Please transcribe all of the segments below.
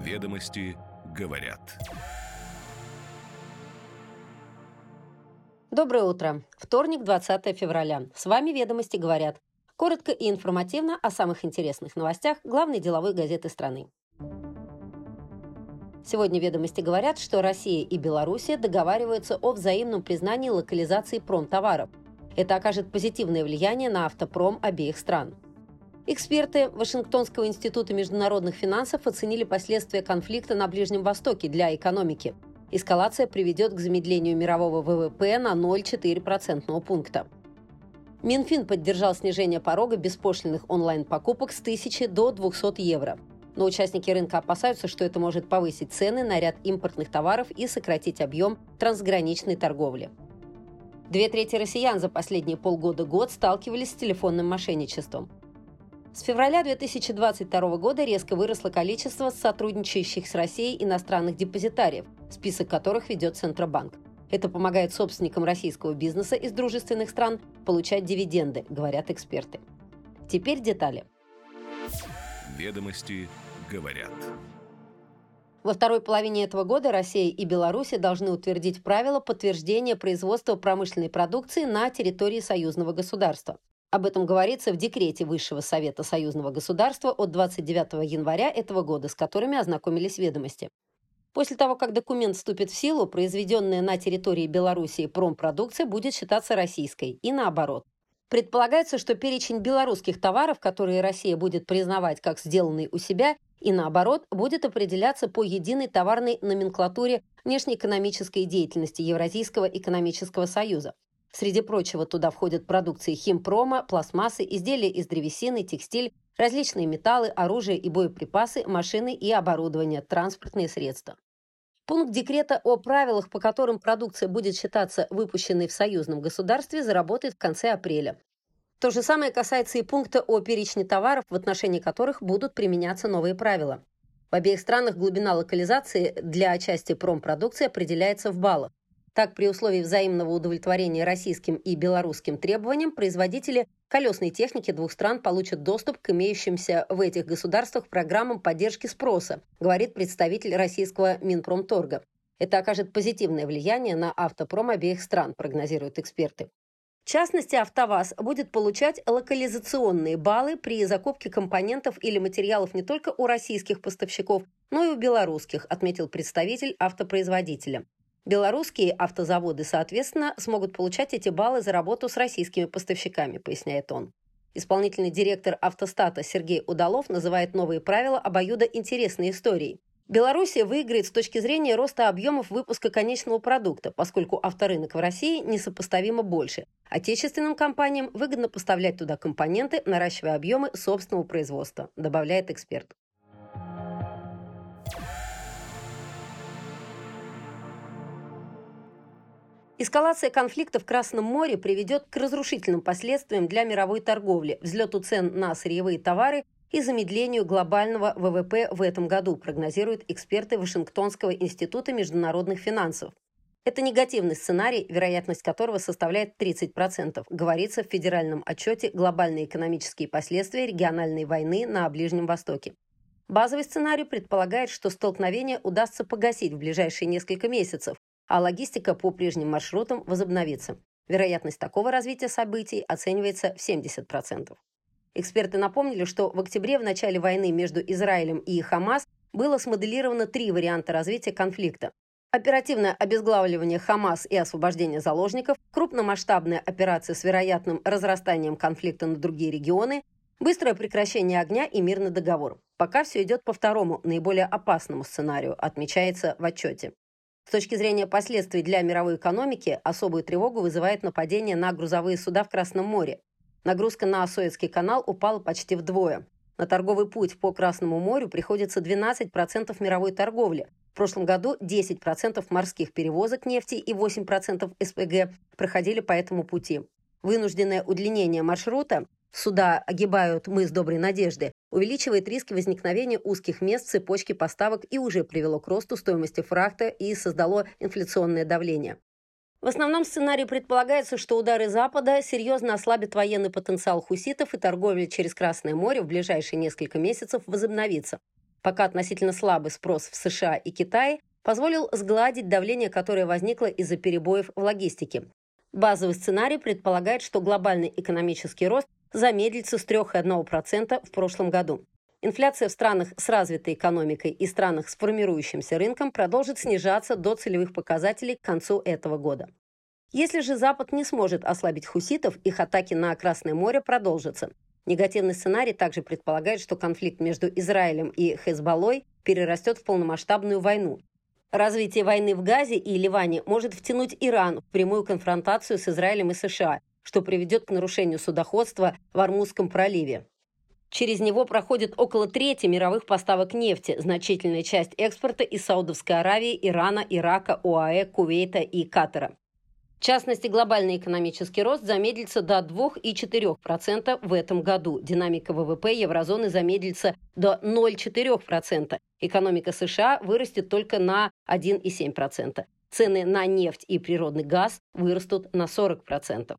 Ведомости говорят. Доброе утро. Вторник, 20 февраля. С вами «Ведомости говорят». Коротко и информативно о самых интересных новостях главной деловой газеты страны. Сегодня «Ведомости» говорят, что Россия и Белоруссия договариваются о взаимном признании локализации промтоваров. Это окажет позитивное влияние на автопром обеих стран. Эксперты Вашингтонского института международных финансов оценили последствия конфликта на Ближнем Востоке для экономики. Эскалация приведет к замедлению мирового ВВП на 0,4% пункта. Минфин поддержал снижение порога беспошлиных онлайн-покупок с 1000 до 200 евро – но участники рынка опасаются, что это может повысить цены на ряд импортных товаров и сократить объем трансграничной торговли. Две трети россиян за последние полгода-год сталкивались с телефонным мошенничеством. С февраля 2022 года резко выросло количество сотрудничающих с Россией иностранных депозитариев, список которых ведет Центробанк. Это помогает собственникам российского бизнеса из дружественных стран получать дивиденды, говорят эксперты. Теперь детали. Ведомости говорят. Во второй половине этого года Россия и Беларусь должны утвердить правила подтверждения производства промышленной продукции на территории союзного государства. Об этом говорится в декрете Высшего Совета Союзного государства от 29 января этого года, с которыми ознакомились ведомости. После того, как документ вступит в силу, произведенная на территории Белоруссии промпродукция будет считаться российской и наоборот. Предполагается, что перечень белорусских товаров, которые Россия будет признавать как сделанные у себя, и наоборот, будет определяться по единой товарной номенклатуре внешнеэкономической деятельности Евразийского экономического союза. Среди прочего туда входят продукции химпрома, пластмассы, изделия из древесины, текстиль, различные металлы, оружие и боеприпасы, машины и оборудование, транспортные средства. Пункт декрета о правилах, по которым продукция будет считаться выпущенной в союзном государстве, заработает в конце апреля. То же самое касается и пункта о перечне товаров, в отношении которых будут применяться новые правила. В обеих странах глубина локализации для части промпродукции определяется в баллах. Так, при условии взаимного удовлетворения российским и белорусским требованиям, производители колесной техники двух стран получат доступ к имеющимся в этих государствах программам поддержки спроса, говорит представитель российского Минпромторга. Это окажет позитивное влияние на автопром обеих стран, прогнозируют эксперты. В частности, «АвтоВАЗ» будет получать локализационные баллы при закупке компонентов или материалов не только у российских поставщиков, но и у белорусских, отметил представитель автопроизводителя. Белорусские автозаводы, соответственно, смогут получать эти баллы за работу с российскими поставщиками, поясняет он. Исполнительный директор автостата Сергей Удалов называет новые правила обоюдо интересной историей. Белоруссия выиграет с точки зрения роста объемов выпуска конечного продукта, поскольку авторынок в России несопоставимо больше. Отечественным компаниям выгодно поставлять туда компоненты, наращивая объемы собственного производства, добавляет эксперт. Эскалация конфликта в Красном море приведет к разрушительным последствиям для мировой торговли, взлету цен на сырьевые товары и замедлению глобального ВВП в этом году, прогнозируют эксперты Вашингтонского института международных финансов. Это негативный сценарий, вероятность которого составляет 30%, говорится в федеральном отчете «Глобальные экономические последствия региональной войны на Ближнем Востоке». Базовый сценарий предполагает, что столкновение удастся погасить в ближайшие несколько месяцев, а логистика по прежним маршрутам возобновится. Вероятность такого развития событий оценивается в 70%. Эксперты напомнили, что в октябре в начале войны между Израилем и Хамас было смоделировано три варианта развития конфликта. Оперативное обезглавливание Хамас и освобождение заложников, крупномасштабная операция с вероятным разрастанием конфликта на другие регионы, быстрое прекращение огня и мирный договор. Пока все идет по второму, наиболее опасному сценарию, отмечается в отчете. С точки зрения последствий для мировой экономики, особую тревогу вызывает нападение на грузовые суда в Красном море. Нагрузка на Суэцкий канал упала почти вдвое. На торговый путь по Красному морю приходится 12% мировой торговли. В прошлом году 10% морских перевозок нефти и 8% СПГ проходили по этому пути. Вынужденное удлинение маршрута Суда огибают мыс Доброй Надежды, увеличивает риски возникновения узких мест в цепочке поставок и уже привело к росту стоимости фрахта и создало инфляционное давление. В основном сценарии предполагается, что удары Запада серьезно ослабят военный потенциал хуситов и торговля через Красное море в ближайшие несколько месяцев возобновится. пока относительно слабый спрос в США и Китае позволил сгладить давление, которое возникло из-за перебоев в логистике. Базовый сценарий предполагает, что глобальный экономический рост замедлится с 3,1% в прошлом году. Инфляция в странах с развитой экономикой и странах с формирующимся рынком продолжит снижаться до целевых показателей к концу этого года. Если же Запад не сможет ослабить хуситов, их атаки на Красное море продолжатся. Негативный сценарий также предполагает, что конфликт между Израилем и Хезболлой перерастет в полномасштабную войну. Развитие войны в Газе и Ливане может втянуть Иран в прямую конфронтацию с Израилем и США, что приведет к нарушению судоходства в Армузском проливе. Через него проходит около трети мировых поставок нефти, значительная часть экспорта из Саудовской Аравии, Ирана, Ирака, ОАЭ, Кувейта и Катара. В частности, глобальный экономический рост замедлится до 2,4% в этом году. Динамика ВВП еврозоны замедлится до 0,4%. Экономика США вырастет только на 1,7%. Цены на нефть и природный газ вырастут на 40%.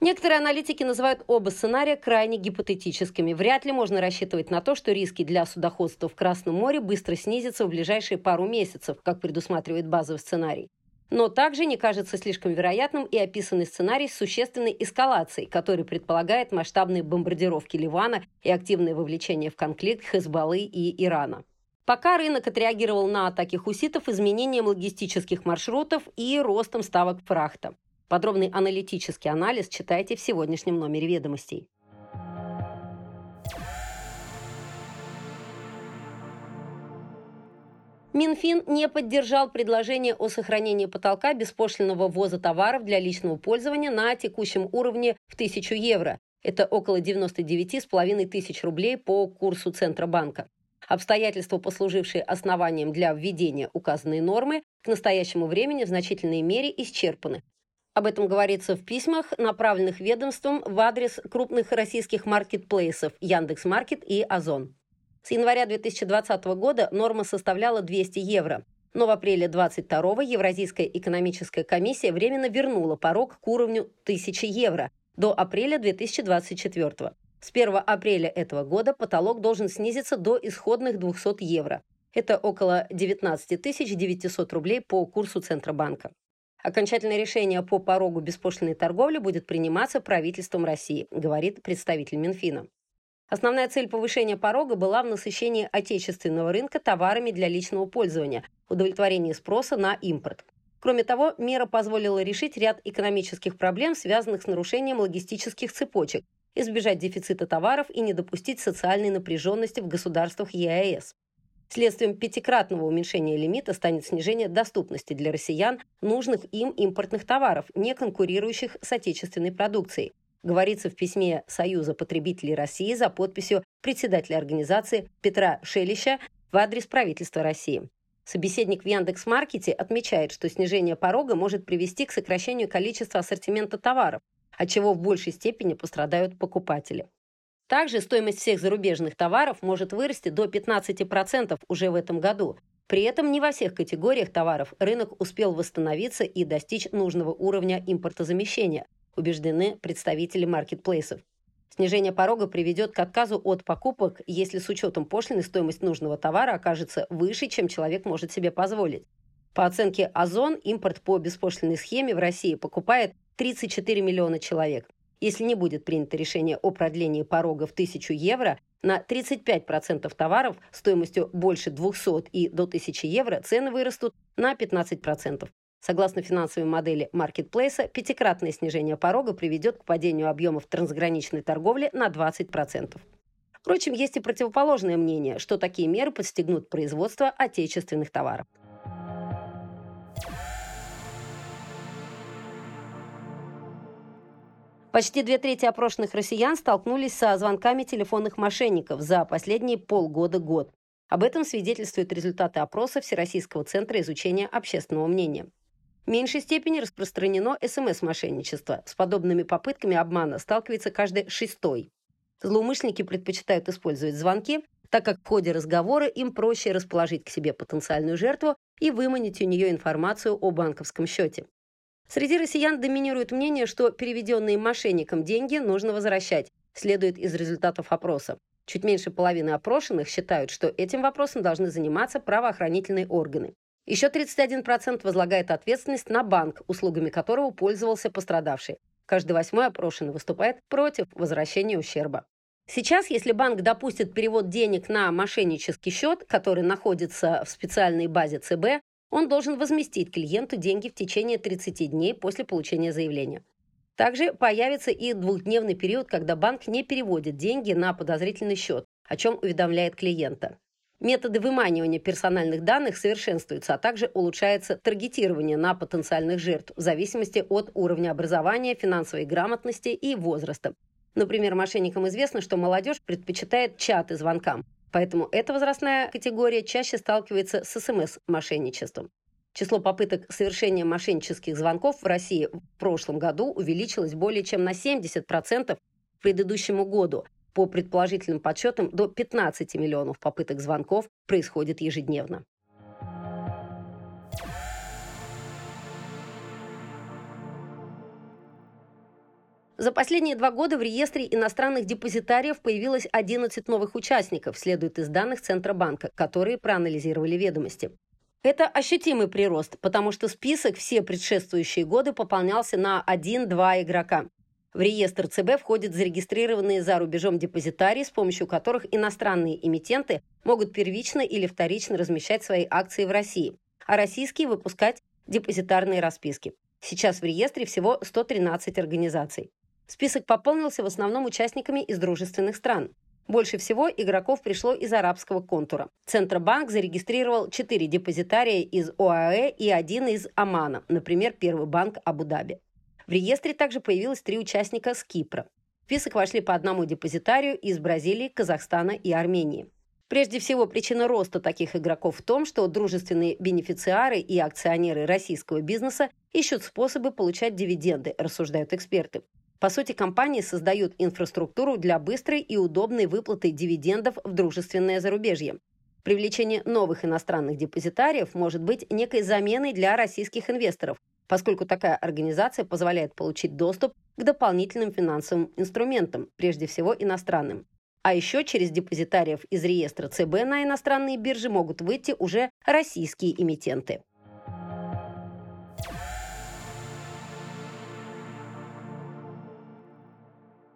Некоторые аналитики называют оба сценария крайне гипотетическими. Вряд ли можно рассчитывать на то, что риски для судоходства в Красном море быстро снизятся в ближайшие пару месяцев, как предусматривает базовый сценарий. Но также не кажется слишком вероятным и описанный сценарий с существенной эскалацией, который предполагает масштабные бомбардировки Ливана и активное вовлечение в конфликт Хезбаллы и Ирана. Пока рынок отреагировал на атаки хуситов изменением логистических маршрутов и ростом ставок фрахта. Подробный аналитический анализ читайте в сегодняшнем номере ведомостей. Минфин не поддержал предложение о сохранении потолка беспошлинного ввоза товаров для личного пользования на текущем уровне в 1000 евро. Это около 99,5 тысяч рублей по курсу Центробанка. Обстоятельства, послужившие основанием для введения указанной нормы, к настоящему времени в значительной мере исчерпаны. Об этом говорится в письмах, направленных ведомством в адрес крупных российских маркетплейсов Яндекс.Маркет и Озон. С января 2020 года норма составляла 200 евро. Но в апреле 22 Евразийская экономическая комиссия временно вернула порог к уровню 1000 евро до апреля 2024. С 1 апреля этого года потолок должен снизиться до исходных 200 евро. Это около 19 900 рублей по курсу Центробанка. Окончательное решение по порогу беспошлиной торговли будет приниматься правительством России, говорит представитель Минфина. Основная цель повышения порога была в насыщении отечественного рынка товарами для личного пользования, удовлетворении спроса на импорт. Кроме того, мера позволила решить ряд экономических проблем, связанных с нарушением логистических цепочек, избежать дефицита товаров и не допустить социальной напряженности в государствах ЕАЭС. Следствием пятикратного уменьшения лимита станет снижение доступности для россиян нужных им импортных товаров, не конкурирующих с отечественной продукцией – говорится в письме Союза потребителей России за подписью председателя организации Петра Шелища в адрес правительства России. Собеседник в Яндекс.Маркете отмечает, что снижение порога может привести к сокращению количества ассортимента товаров, от чего в большей степени пострадают покупатели. Также стоимость всех зарубежных товаров может вырасти до 15% уже в этом году. При этом не во всех категориях товаров рынок успел восстановиться и достичь нужного уровня импортозамещения, убеждены представители маркетплейсов. Снижение порога приведет к отказу от покупок, если с учетом пошлины стоимость нужного товара окажется выше, чем человек может себе позволить. По оценке Озон, импорт по беспошлиной схеме в России покупает 34 миллиона человек. Если не будет принято решение о продлении порога в 1000 евро, на 35% товаров стоимостью больше 200 и до 1000 евро цены вырастут на 15%. Согласно финансовой модели маркетплейса, пятикратное снижение порога приведет к падению объемов трансграничной торговли на 20%. Впрочем, есть и противоположное мнение, что такие меры подстегнут производство отечественных товаров. Почти две трети опрошенных россиян столкнулись со звонками телефонных мошенников за последние полгода-год. Об этом свидетельствуют результаты опроса Всероссийского центра изучения общественного мнения. В меньшей степени распространено СМС-мошенничество. С подобными попытками обмана сталкивается каждый шестой. Злоумышленники предпочитают использовать звонки, так как в ходе разговора им проще расположить к себе потенциальную жертву и выманить у нее информацию о банковском счете. Среди россиян доминирует мнение, что переведенные мошенникам деньги нужно возвращать, следует из результатов опроса. Чуть меньше половины опрошенных считают, что этим вопросом должны заниматься правоохранительные органы. Еще 31% возлагает ответственность на банк, услугами которого пользовался пострадавший. Каждый восьмой опрошенный выступает против возвращения ущерба. Сейчас, если банк допустит перевод денег на мошеннический счет, который находится в специальной базе ЦБ, он должен возместить клиенту деньги в течение 30 дней после получения заявления. Также появится и двухдневный период, когда банк не переводит деньги на подозрительный счет, о чем уведомляет клиента. Методы выманивания персональных данных совершенствуются, а также улучшается таргетирование на потенциальных жертв в зависимости от уровня образования, финансовой грамотности и возраста. Например, мошенникам известно, что молодежь предпочитает чаты звонкам, поэтому эта возрастная категория чаще сталкивается с СМС-мошенничеством. Число попыток совершения мошеннических звонков в России в прошлом году увеличилось более чем на 70% к предыдущему году. По предположительным подсчетам, до 15 миллионов попыток звонков происходит ежедневно. За последние два года в реестре иностранных депозитариев появилось 11 новых участников, следует из данных Центробанка, которые проанализировали ведомости. Это ощутимый прирост, потому что список все предшествующие годы пополнялся на 1-2 игрока. В реестр ЦБ входят зарегистрированные за рубежом депозитарии, с помощью которых иностранные эмитенты могут первично или вторично размещать свои акции в России, а российские выпускать депозитарные расписки. Сейчас в реестре всего 113 организаций. Список пополнился в основном участниками из дружественных стран. Больше всего игроков пришло из арабского контура. Центробанк зарегистрировал 4 депозитария из ОАЭ и один из Омана, например, Первый банк Абу-Даби. В реестре также появилось три участника с Кипра. В список вошли по одному депозитарию из Бразилии, Казахстана и Армении. Прежде всего, причина роста таких игроков в том, что дружественные бенефициары и акционеры российского бизнеса ищут способы получать дивиденды, рассуждают эксперты. По сути, компании создают инфраструктуру для быстрой и удобной выплаты дивидендов в дружественное зарубежье. Привлечение новых иностранных депозитариев может быть некой заменой для российских инвесторов, поскольку такая организация позволяет получить доступ к дополнительным финансовым инструментам, прежде всего иностранным. А еще через депозитариев из реестра ЦБ на иностранные биржи могут выйти уже российские эмитенты.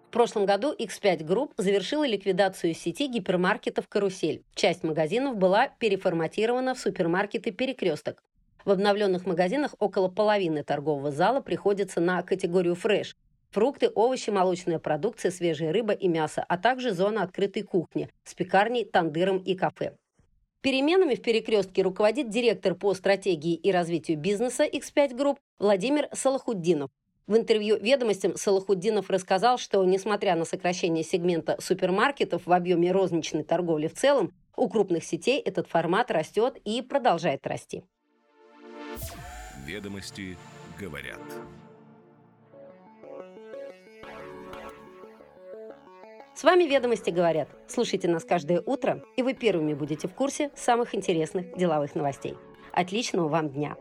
В прошлом году X5 Group завершила ликвидацию сети гипермаркетов «Карусель». Часть магазинов была переформатирована в супермаркеты «Перекресток». В обновленных магазинах около половины торгового зала приходится на категорию «фреш», Фрукты, овощи, молочная продукция, свежая рыба и мясо, а также зона открытой кухни с пекарней, тандыром и кафе. Переменами в перекрестке руководит директор по стратегии и развитию бизнеса X5 Group Владимир Салахуддинов. В интервью «Ведомостям» Салахуддинов рассказал, что, несмотря на сокращение сегмента супермаркетов в объеме розничной торговли в целом, у крупных сетей этот формат растет и продолжает расти. Ведомости говорят. С вами «Ведомости говорят». Слушайте нас каждое утро, и вы первыми будете в курсе самых интересных деловых новостей. Отличного вам дня!